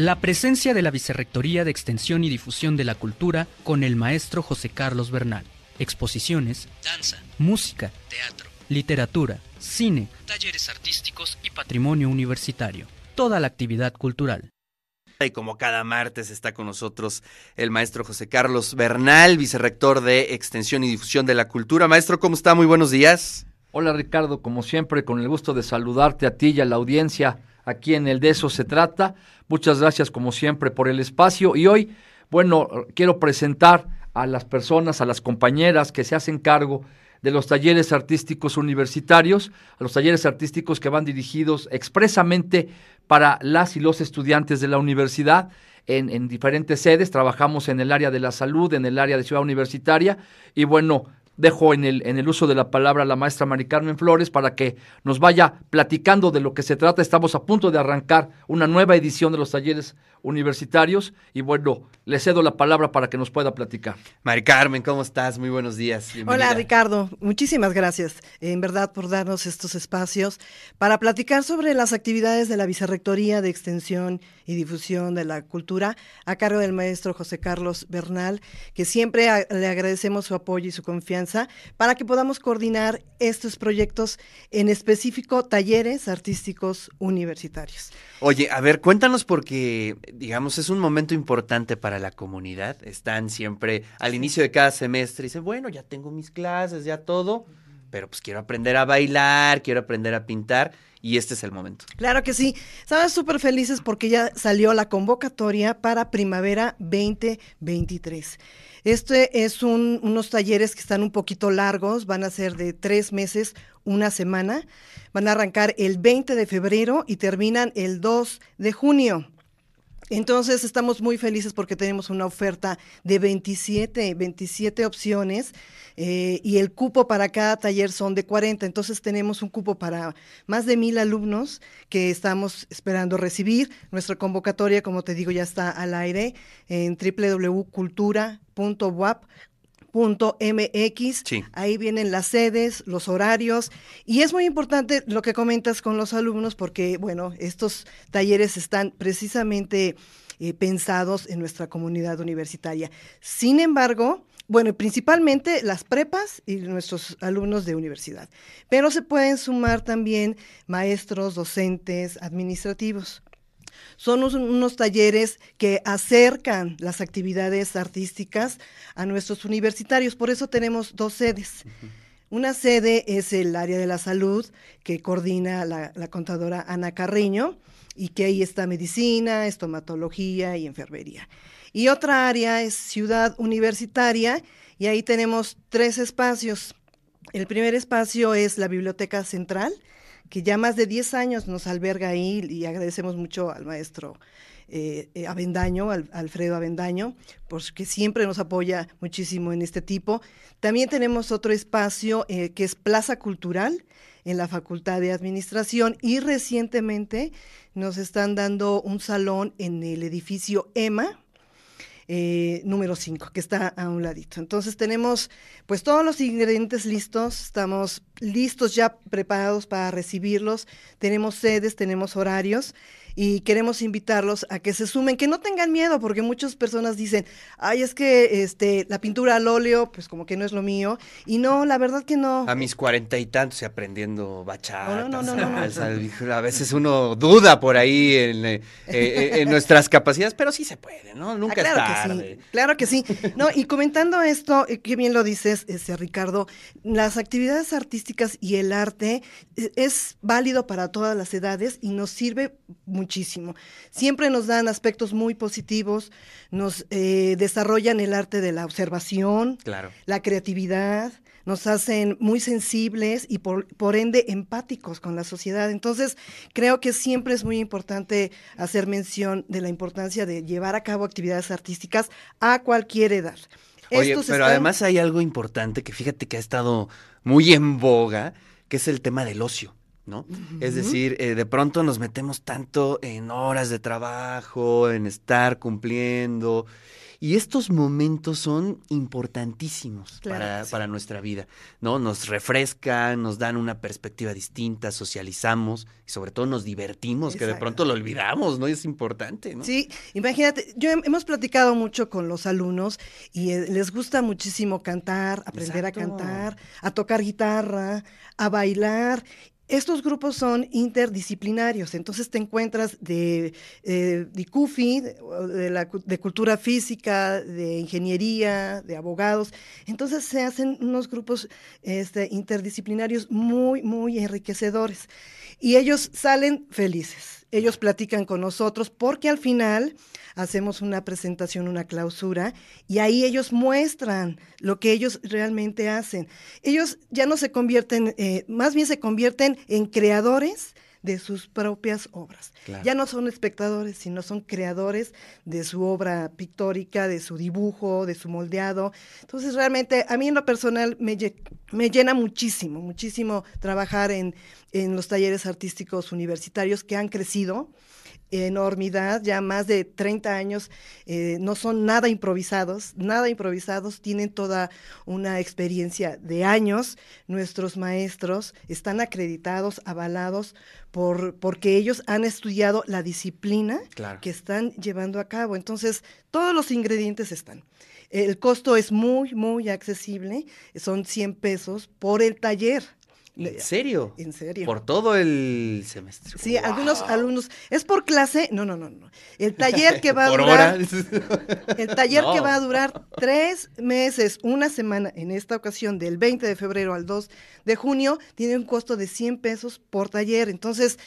La presencia de la Vicerrectoría de Extensión y Difusión de la Cultura con el maestro José Carlos Bernal. Exposiciones, danza, música, teatro, literatura, cine, talleres artísticos y patrimonio universitario. Toda la actividad cultural. Y como cada martes está con nosotros el maestro José Carlos Bernal, vicerrector de Extensión y Difusión de la Cultura. Maestro, ¿cómo está? Muy buenos días. Hola Ricardo, como siempre, con el gusto de saludarte a ti y a la audiencia aquí en el De eso se trata. Muchas gracias como siempre por el espacio y hoy, bueno, quiero presentar a las personas, a las compañeras que se hacen cargo de los talleres artísticos universitarios, a los talleres artísticos que van dirigidos expresamente para las y los estudiantes de la universidad. En, en, diferentes sedes, trabajamos en el área de la salud, en el área de ciudad universitaria, y bueno, dejo en el, en el uso de la palabra a la maestra Mari Carmen Flores para que nos vaya platicando de lo que se trata. Estamos a punto de arrancar una nueva edición de los talleres universitarios y bueno, le cedo la palabra para que nos pueda platicar. Mari Carmen, ¿cómo estás? Muy buenos días. Bienvenida. Hola Ricardo, muchísimas gracias en verdad por darnos estos espacios para platicar sobre las actividades de la Vicerrectoría de Extensión y Difusión de la Cultura a cargo del maestro José Carlos Bernal, que siempre le agradecemos su apoyo y su confianza para que podamos coordinar estos proyectos, en específico talleres artísticos universitarios. Oye, a ver, cuéntanos porque, digamos, es un momento importante para la comunidad. Están siempre al inicio de cada semestre y dicen, bueno, ya tengo mis clases, ya todo, pero pues quiero aprender a bailar, quiero aprender a pintar y este es el momento. Claro que sí. Estamos súper felices porque ya salió la convocatoria para primavera 2023. Este es un, unos talleres que están un poquito largos, van a ser de tres meses, una semana. Van a arrancar el 20 de febrero y terminan el 2 de junio. Entonces estamos muy felices porque tenemos una oferta de 27, 27 opciones eh, y el cupo para cada taller son de 40. Entonces tenemos un cupo para más de mil alumnos que estamos esperando recibir. Nuestra convocatoria, como te digo, ya está al aire en www.cultura.wap MX, ahí vienen las sedes, los horarios y es muy importante lo que comentas con los alumnos porque, bueno, estos talleres están precisamente eh, pensados en nuestra comunidad universitaria. Sin embargo, bueno, principalmente las prepas y nuestros alumnos de universidad, pero se pueden sumar también maestros, docentes, administrativos. Son unos, talleres que acercan las actividades artísticas a nuestros universitarios, por eso tenemos dos sedes. Una sede es el área de la salud que coordina la, la, contadora Ana Carreño y que ahí está medicina, estomatología y enfermería. Y otra área es ciudad universitaria y ahí tenemos tres espacios. El primer espacio es la biblioteca central, que ya más de 10 años nos alberga ahí y agradecemos mucho al maestro eh, eh, Avendaño, al, Alfredo Avendaño, porque siempre nos apoya muchísimo en este tipo. También tenemos otro espacio eh, que es Plaza Cultural en la Facultad de Administración y recientemente nos están dando un salón en el edificio EMA, eh, número 5, que está a un ladito. Entonces tenemos pues todos los ingredientes listos, estamos listos ya preparados para recibirlos, tenemos sedes, tenemos horarios y queremos invitarlos a que se sumen, que no tengan miedo, porque muchas personas dicen, ay, es que este, la pintura al óleo, pues como que no es lo mío, y no, la verdad que no. A mis cuarenta y tantos y aprendiendo bachata, no, no, no, a veces uno duda por ahí en, eh, eh, en, nuestras capacidades, pero sí se puede, ¿no? Nunca ah, claro es tarde. Que sí, claro que sí. No, y comentando esto, eh, qué bien lo dices, este, Ricardo, las actividades artísticas y el arte es válido para todas las edades y nos sirve muchísimo. Siempre nos dan aspectos muy positivos, nos eh, desarrollan el arte de la observación, claro. la creatividad, nos hacen muy sensibles y por, por, ende empáticos con la sociedad. Entonces, creo que siempre es muy importante hacer mención de la importancia de llevar a cabo actividades artísticas a cualquier edad. Oye, pero además hay algo importante que fíjate que ha estado muy en boga, que es el tema del ocio. ¿No? Es decir, eh, de pronto nos metemos tanto en horas de trabajo, en estar cumpliendo, Y estos momentos son importantísimos para, para, nuestra vida, ¿no? Nos refrescan, nos dan una perspectiva distinta, socializamos y sobre todo nos divertimos, que de pronto lo olvidamos, ¿no? Y es importante, ¿no? Sí, imagínate, yo hemos platicado mucho con los alumnos y eh, les gusta muchísimo cantar, aprender a cantar, a tocar guitarra, a bailar estos grupos son interdisciplinarios, entonces te encuentras de, eh, de CUFI, de, de, cultura física, de ingeniería, de abogados, entonces se hacen unos grupos este, interdisciplinarios muy, muy enriquecedores y ellos salen felices ellos platican con nosotros porque al final hacemos una presentación, una clausura, y ahí ellos muestran lo que ellos realmente hacen. Ellos ya no se convierten, eh, más bien se convierten en creadores de sus propias obras. Ya no son espectadores, sino son creadores de su obra pictórica, de su dibujo, de su moldeado. Entonces, realmente, a mí en lo personal me, me llena muchísimo, muchísimo trabajar en, en los talleres artísticos universitarios que han crecido enormidad, ya más de 30 años, eh, no son nada improvisados, nada improvisados, tienen toda una experiencia de años. Nuestros maestros están acreditados, avalados, por, porque ellos han estudiado la disciplina que están llevando a cabo. Entonces, todos los ingredientes están. El costo es muy, muy accesible, son 100 pesos por el taller. ¿En serio? En serio. Por todo el semestre. Sí, algunos alumnos. ¿Es por clase? No, no, no, no. El taller que va a durar. El taller que va a durar tres meses, una semana, en esta ocasión, del 20 de febrero al 2 de junio, tiene un costo de 100 pesos por taller. Entonces,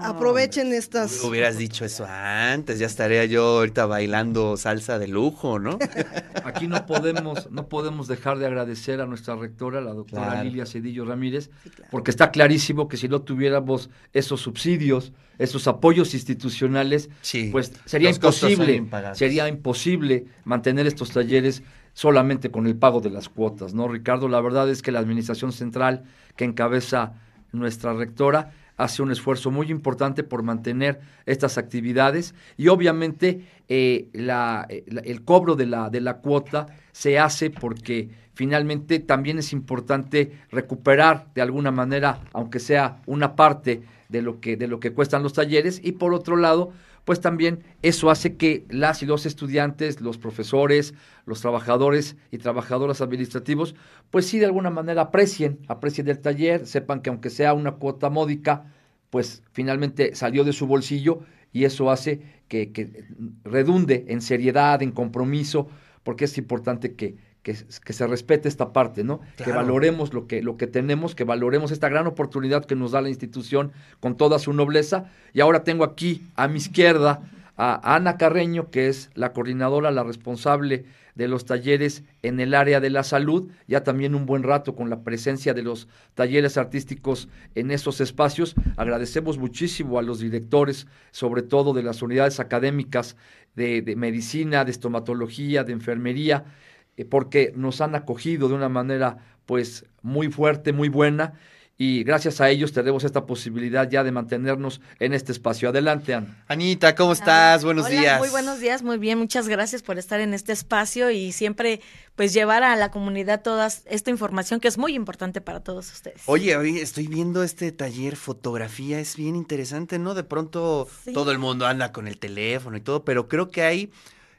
Aprovechen estas. Hubieras dicho eso antes, ya estaría yo ahorita bailando salsa de lujo, ¿no? Aquí no podemos, no podemos dejar de agradecer a nuestra rectora, la doctora Lilia Cedillo Ramírez, porque está clarísimo que si no tuviéramos esos subsidios, esos apoyos institucionales, pues sería imposible, sería imposible mantener estos talleres solamente con el pago de las cuotas, ¿no, Ricardo? La verdad es que la administración central que encabeza nuestra rectora hace un esfuerzo muy importante por mantener estas actividades y obviamente eh, eh, el cobro de la, de la cuota se hace porque finalmente también es importante recuperar de alguna manera, aunque sea una parte de lo que, de lo que cuestan los talleres y por otro lado, pues también eso hace que las y los estudiantes, los profesores, los trabajadores y trabajadoras administrativos, pues sí de alguna manera aprecien, aprecien el taller, sepan que aunque sea una cuota módica, pues finalmente salió de su bolsillo y eso hace que, que redunde en seriedad, en compromiso, porque es importante que, que, se respete esta parte, ¿no? Que valoremos lo que, lo que tenemos, que valoremos esta gran oportunidad que nos da la institución con toda su nobleza. Y ahora tengo aquí a mi izquierda a Ana Carreño, que es la coordinadora, la responsable de los talleres en el área de la salud, ya también un buen rato con la presencia de los talleres artísticos en esos espacios. Agradecemos muchísimo a los directores, sobre todo de las unidades académicas de, de medicina, de estomatología, de enfermería, porque nos han acogido de una manera pues muy fuerte, muy buena y gracias a ellos tenemos esta posibilidad ya de mantenernos en este espacio. Adelante, Ana. Anita, ¿cómo estás? Buenos días. Muy buenos días, muy bien, muchas gracias por estar en este espacio y siempre pues llevar a la comunidad toda esta información que es muy importante para todos ustedes. Oye, hoy estoy viendo este taller fotografía, es bien interesante, ¿no? De pronto todo el mundo anda con el teléfono y todo, pero creo que hay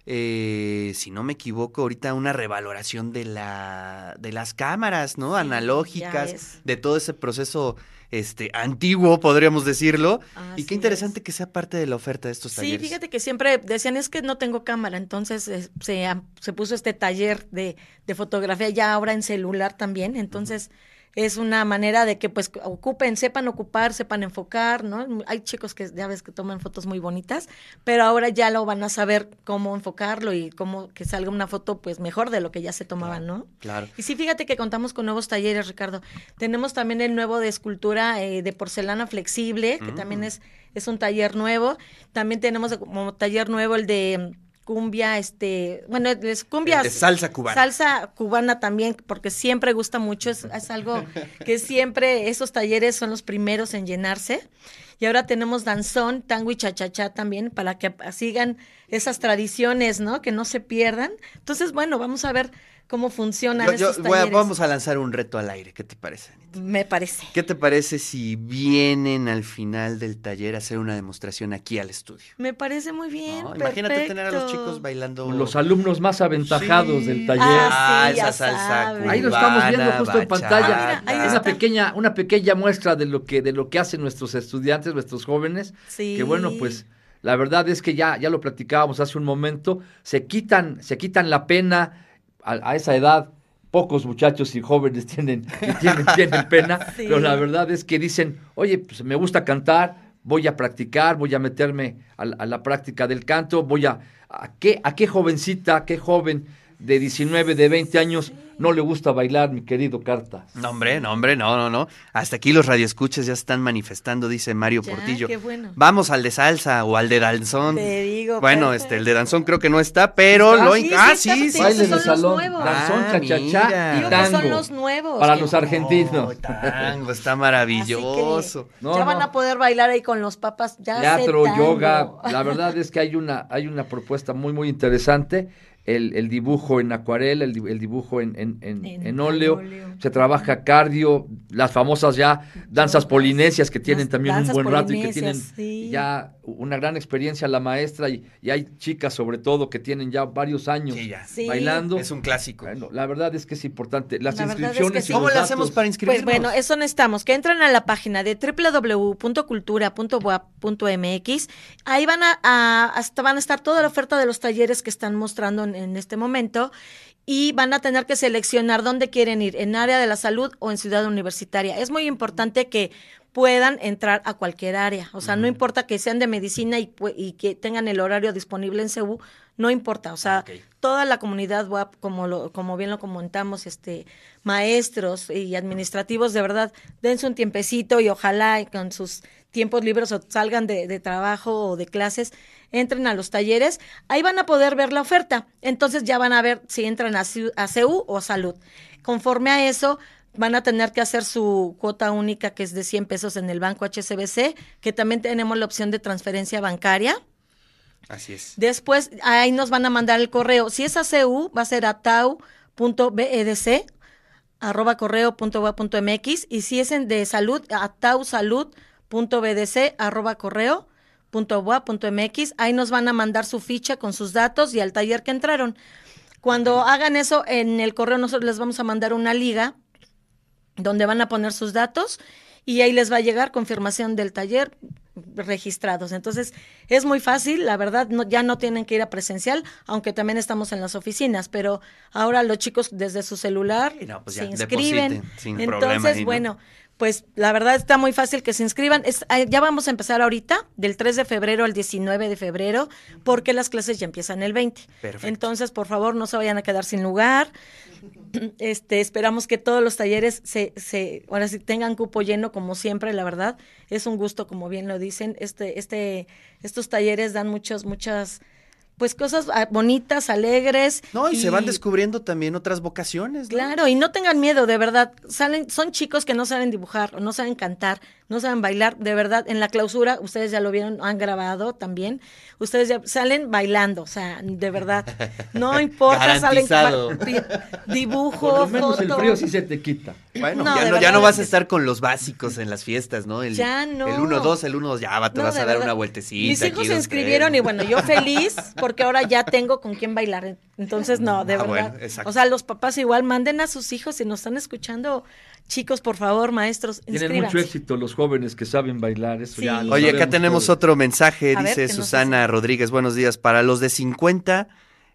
eh, si no me equivoco, ahorita una revaloración de, la, de las cámaras, ¿no? Analógicas, de todo ese proceso este, antiguo, podríamos decirlo. y qué interesante que sea parte de la oferta de estos talleres. Sí, fíjate que siempre decían, es que no tengo cámara, entonces eh, se, se, puso este taller de, de, fotografía ya ahora en celular también, entonces es una manera de que pues ocupen, sepan ocupar, sepan enfocar, ¿no? Hay chicos que ya ves que toman fotos muy bonitas, pero ahora ya lo van a saber cómo enfocarlo y cómo que salga una foto pues mejor de lo que ya se tomaban, ¿no? Claro. Y sí, fíjate que contamos con nuevos talleres, Ricardo. Tenemos también el nuevo de escultura eh, de porcelana flexible, que también mm. es, es un taller nuevo. También tenemos como taller nuevo el de cumbia, este, bueno, es cumbia. salsa cubana. Salsa cubana también, porque siempre gusta mucho, es, algo que siempre, esos talleres son los primeros en llenarse. Y ahora tenemos danzón, tango y chachachá también, para que sigan esas tradiciones, ¿no? Que no se pierdan. Entonces, bueno, vamos a ver cómo funcionan talleres. vamos a lanzar un reto al aire, ¿qué te parece, Anita? Me parece. ¿Qué te parece si vienen al final del taller a hacer una demostración aquí al estudio? Me parece muy bien. imagínate tener a los chicos bailando. Los alumnos más aventajados del taller. Ah, esa salsa Ahí lo estamos viendo justo en pantalla. Hay una pequeña, una pequeña muestra de lo que, de lo que hacen nuestros estudiantes, nuestros jóvenes. Sí. Que bueno, pues la verdad es que ya, ya lo platicábamos hace un momento, se quitan, se quitan la pena a, esa edad, pocos muchachos y jóvenes tienen, tienen, tienen pena, pero la verdad es que dicen, oye, pues me gusta cantar, voy a practicar, voy a meterme a, la práctica del canto, voy a, a qué, a qué jovencita, qué joven de 19, de 20 años no le gusta bailar, mi querido Carta. No, hombre, no, hombre, no, no, no. Hasta aquí los radioescuchas ya están manifestando, dice Mario Portillo. Qué bueno. Vamos al de salsa o al de danzón. Te digo. Bueno, este, el de danzón creo que no está, pero lo sí, Ah, sí, sí. Baile de salón, danzón, ah, chachachá y tango. son los nuevos. Para los argentinos. tango, está maravilloso. ya van a poder bailar ahí con los papas. Ya Teatro, yoga. La verdad es que hay una, hay una propuesta muy, muy interesante el, dibujo en acuarela, el, dibujo en, en, óleo. se trabaja cardio, las famosas ya danzas polinesias que tienen también un buen rato y que tienen ya una gran experiencia la maestra y, hay chicas sobre todo que tienen ya varios años bailando. Es un clásico. la verdad es que es importante. Las inscripciones. ¿Cómo le hacemos para inscribirnos? Pues bueno, eso necesitamos, que entren a la página de www.cultura.boa.mx. Ahí van a, hasta van a estar toda la oferta de los talleres que están mostrando en en este momento y van a tener que seleccionar dónde quieren ir, en área de la salud o en ciudad universitaria. Es muy importante que puedan entrar a cualquier área, o sea, no importa que sean de medicina y, y, que tengan el horario disponible en CEU, no importa, o sea, toda la comunidad WAP, como, lo, como bien lo comentamos, este, maestros y administrativos, de verdad, dense un tiempecito y ojalá con sus tiempos libres o salgan de, de trabajo o de clases, entren a los talleres, ahí van a poder ver la oferta. Entonces ya van a ver si entran a, a CEU o salud. Conforme a eso, van a tener que hacer su cuota única, que es de 100 pesos en el banco HCBC, que también tenemos la opción de transferencia bancaria. Así es. Después, ahí nos van a mandar el correo. Si es a CEU, va a ser a tau.bedc arroba correo y si es en de salud, a tausalud.bdc arroba correo .boa.mx, ahí nos van a mandar su ficha con sus datos y al taller que entraron. Cuando hagan eso en el correo nosotros les vamos a mandar una liga donde van a poner sus datos y ahí les va a llegar confirmación del taller registrados. Entonces, es muy fácil, la verdad, no, ya no tienen que ir a presencial, aunque también estamos en las oficinas, pero ahora los chicos desde su celular pues se inscriben. Entonces, bueno, pues la verdad está muy fácil que se inscriban. Ah, ya vamos a empezar ahorita, del 3 de febrero al 19 de febrero, porque las clases ya empiezan el 20. Entonces, por favor, no se vayan a quedar sin lugar. Este, esperamos que todos los talleres se, se, ahora sí tengan cupo lleno, como siempre, la verdad. Es un gusto, como bien lo dicen. Este, este, estos talleres dan muchos, muchas pues cosas ah, bonitas, alegres. No, y, se van descubriendo también otras vocaciones. Claro, y no tengan miedo, de verdad. Salen, son chicos que no saben dibujar o no saben cantar, no saben bailar. De verdad, en la clausura, ustedes ya lo vieron, han grabado también. Ustedes ya salen bailando, o sea, de verdad. No importa, salen dibujo, Por lo menos el frío sí se te quita. Bueno, ya, no, ya no vas a estar con los básicos en las fiestas, ¿no? El, ya no. El 1-2, el 1-2, ya va, te vas a dar una vueltecita. Mis hijos se inscribieron y bueno, yo feliz porque ahora ya tengo con quién bailar. Entonces, no, de ah, verdad. o sea, los papás igual manden a sus hijos si nos están escuchando. Chicos, por favor, maestros, Tienen mucho éxito los jóvenes que saben bailar, eso ya Oye, acá tenemos otro mensaje, dice Susana Rodríguez, buenos días. Para los de 50,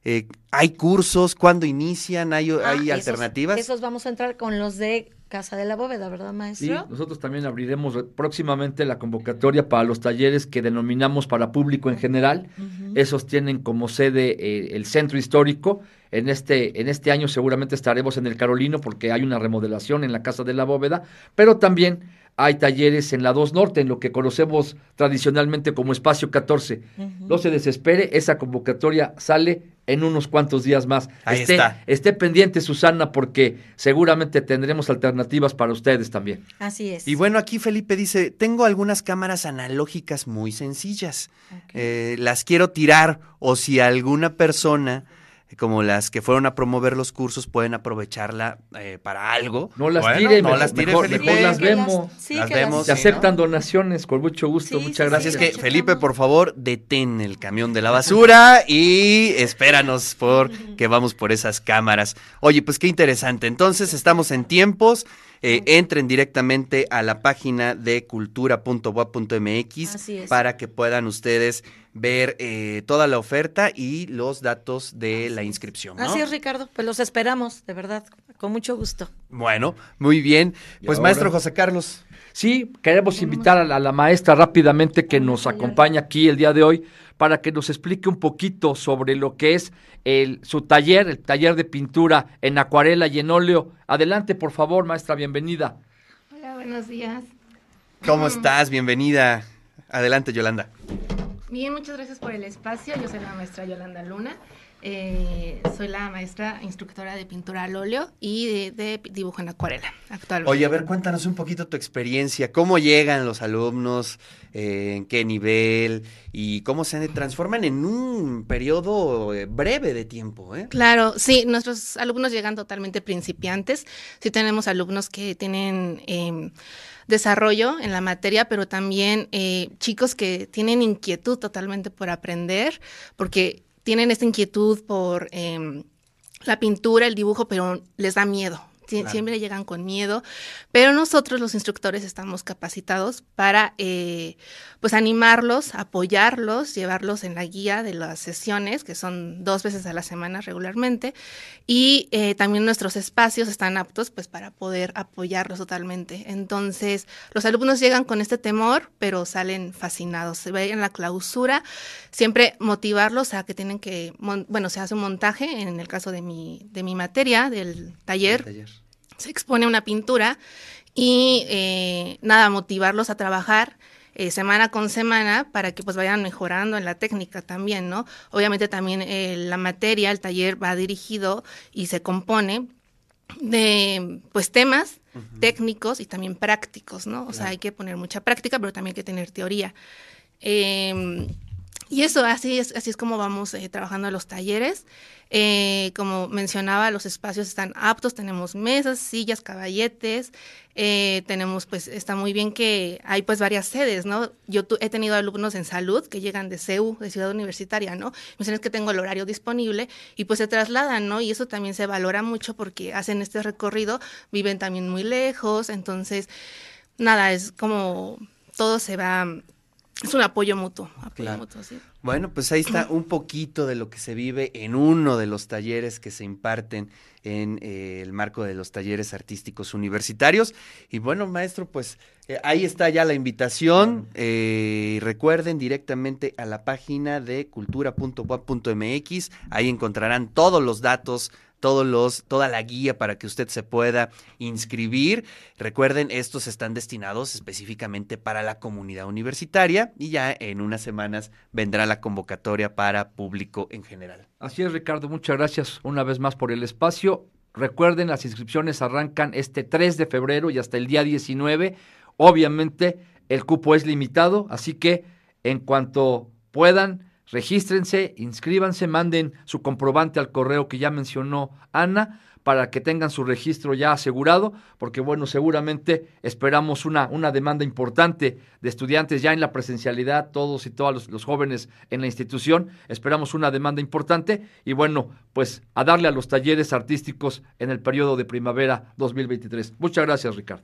eh, ¿hay cursos? ¿Cuándo inician? ¿Hay, ah, hay alternativas? Esos vamos a entrar con los de Casa de la Bóveda, ¿verdad, maestro? Sí, nosotros también abriremos próximamente la convocatoria para los talleres que denominamos para público en general. Esos tienen como sede eh, el centro histórico. En este, en este año seguramente estaremos en el Carolino porque hay una remodelación en la Casa de la Bóveda, pero también hay talleres en la 2 Norte, en lo que conocemos tradicionalmente como Espacio 14. No se desespere, esa convocatoria sale en unos cuantos días más. Ahí esté, está. esté pendiente, Susana, porque seguramente tendremos alternativas para ustedes también. Así es. Y bueno, aquí Felipe dice, tengo algunas cámaras analógicas muy sencillas. Eh, las quiero tirar o si alguna persona como las que fueron a promover los cursos pueden aprovecharla eh, para algo. No las Bueno, tire, no mejor, las tire, mejor- Felipe. mejor las que las- vemos. sí, Las vemos, Se sí, aceptan donaciones, con mucho gusto, Sí, muchas sí, Así gracias. es que, checamos. Felipe, por favor, detén el camión de la basura y espéranos por que vamos por esas cámaras. Oye, pues qué interesante. Entonces, estamos en tiempos. Eh, entren directamente a la página de es. para que puedan ustedes ver eh, toda la oferta y los datos de la inscripción. ¿no? Así es, Ricardo. Pues los esperamos, de verdad, con mucho gusto. Bueno, muy bien. Pues ahora- maestro José Carlos. Sí, queremos invitar a la, a la maestra rápidamente que nos acompaña aquí el día de hoy para que nos explique un poquito sobre lo que es el, su taller, el taller de pintura en acuarela y en óleo. Adelante, por favor, maestra, bienvenida. Hola, buenos días. ¿Cómo estás? Bienvenida. Adelante, Yolanda. Bien, muchas gracias por el espacio. Yo soy la maestra Yolanda Luna. Eh, soy la maestra instructora de pintura al óleo y de, de dibujo en acuarela actualmente. Oye, a ver, cuéntanos un poquito tu experiencia. ¿Cómo llegan los alumnos? Eh, ¿En qué nivel? ¿Y cómo se transforman en un periodo eh, breve de tiempo? ¿eh? Claro, sí, nuestros alumnos llegan totalmente principiantes. Sí tenemos alumnos que tienen eh, desarrollo en la materia, pero también eh, chicos que tienen inquietud totalmente por aprender, porque tienen esta inquietud por eh, la pintura, el dibujo, pero les da miedo. Claro. Siempre llegan con miedo, pero nosotros los instructores estamos capacitados para eh, pues animarlos, apoyarlos, llevarlos en la guía de las sesiones, que son dos veces a la semana regularmente, y eh, también nuestros espacios están aptos pues para poder apoyarlos totalmente. Entonces, los alumnos llegan con este temor, pero salen fascinados. Se ve en la clausura, siempre motivarlos a que tienen que, bueno, se hace un montaje, en el caso de mi, de mi materia, del taller, Taller. Se expone una pintura y eh, nada, motivarlos a trabajar eh, semana con semana para que pues vayan mejorando en la técnica también, ¿no? Obviamente también eh, la materia, el taller va dirigido y se compone de pues temas técnicos y también prácticos, ¿no? O sea, hay que poner mucha práctica, pero también hay que tener teoría. Eh, y eso, así es, así es como vamos trabajando los talleres. Eh, como mencionaba, los espacios están aptos, tenemos mesas, sillas, caballetes, eh, tenemos, pues, está muy bien que hay pues varias sedes, ¿no? Yo tu- he tenido alumnos en salud que llegan de CEU, de Ciudad Universitaria, ¿no? Me dicen que tengo el horario disponible y pues se trasladan, ¿no? Y eso también se valora mucho porque hacen este recorrido, viven también muy lejos, entonces, nada, es como todo se va, es un apoyo mutuo, apoyo Claro. mutuo, sí. Bueno, pues ahí está un poquito de lo que se vive en uno de los talleres que se imparten en eh, el marco de los talleres artísticos universitarios. Y bueno, maestro, pues eh, ahí está ya la invitación. Eh, recuerden directamente a la página de cultura.boa.mx. Ahí encontrarán todos los datos todos los, toda la guía para que usted se pueda inscribir. Recuerden, estos están destinados específicamente para la comunidad universitaria y ya en unas semanas vendrá la convocatoria para público en general. Así es, Ricardo, muchas gracias una vez más por el espacio. Recuerden, las inscripciones arrancan este 3 de febrero y hasta el día 19. Obviamente, el cupo es limitado, así que en cuanto puedan, regístrense, inscríbanse, manden su comprobante al correo que ya mencionó Ana para que tengan su registro ya asegurado, porque bueno, seguramente esperamos una, una demanda importante de estudiantes ya en la presencialidad, todos y todas los, los jóvenes en la institución, esperamos una demanda importante y bueno, pues a darle a los talleres artísticos en el periodo de primavera 2023. Muchas gracias, Ricardo.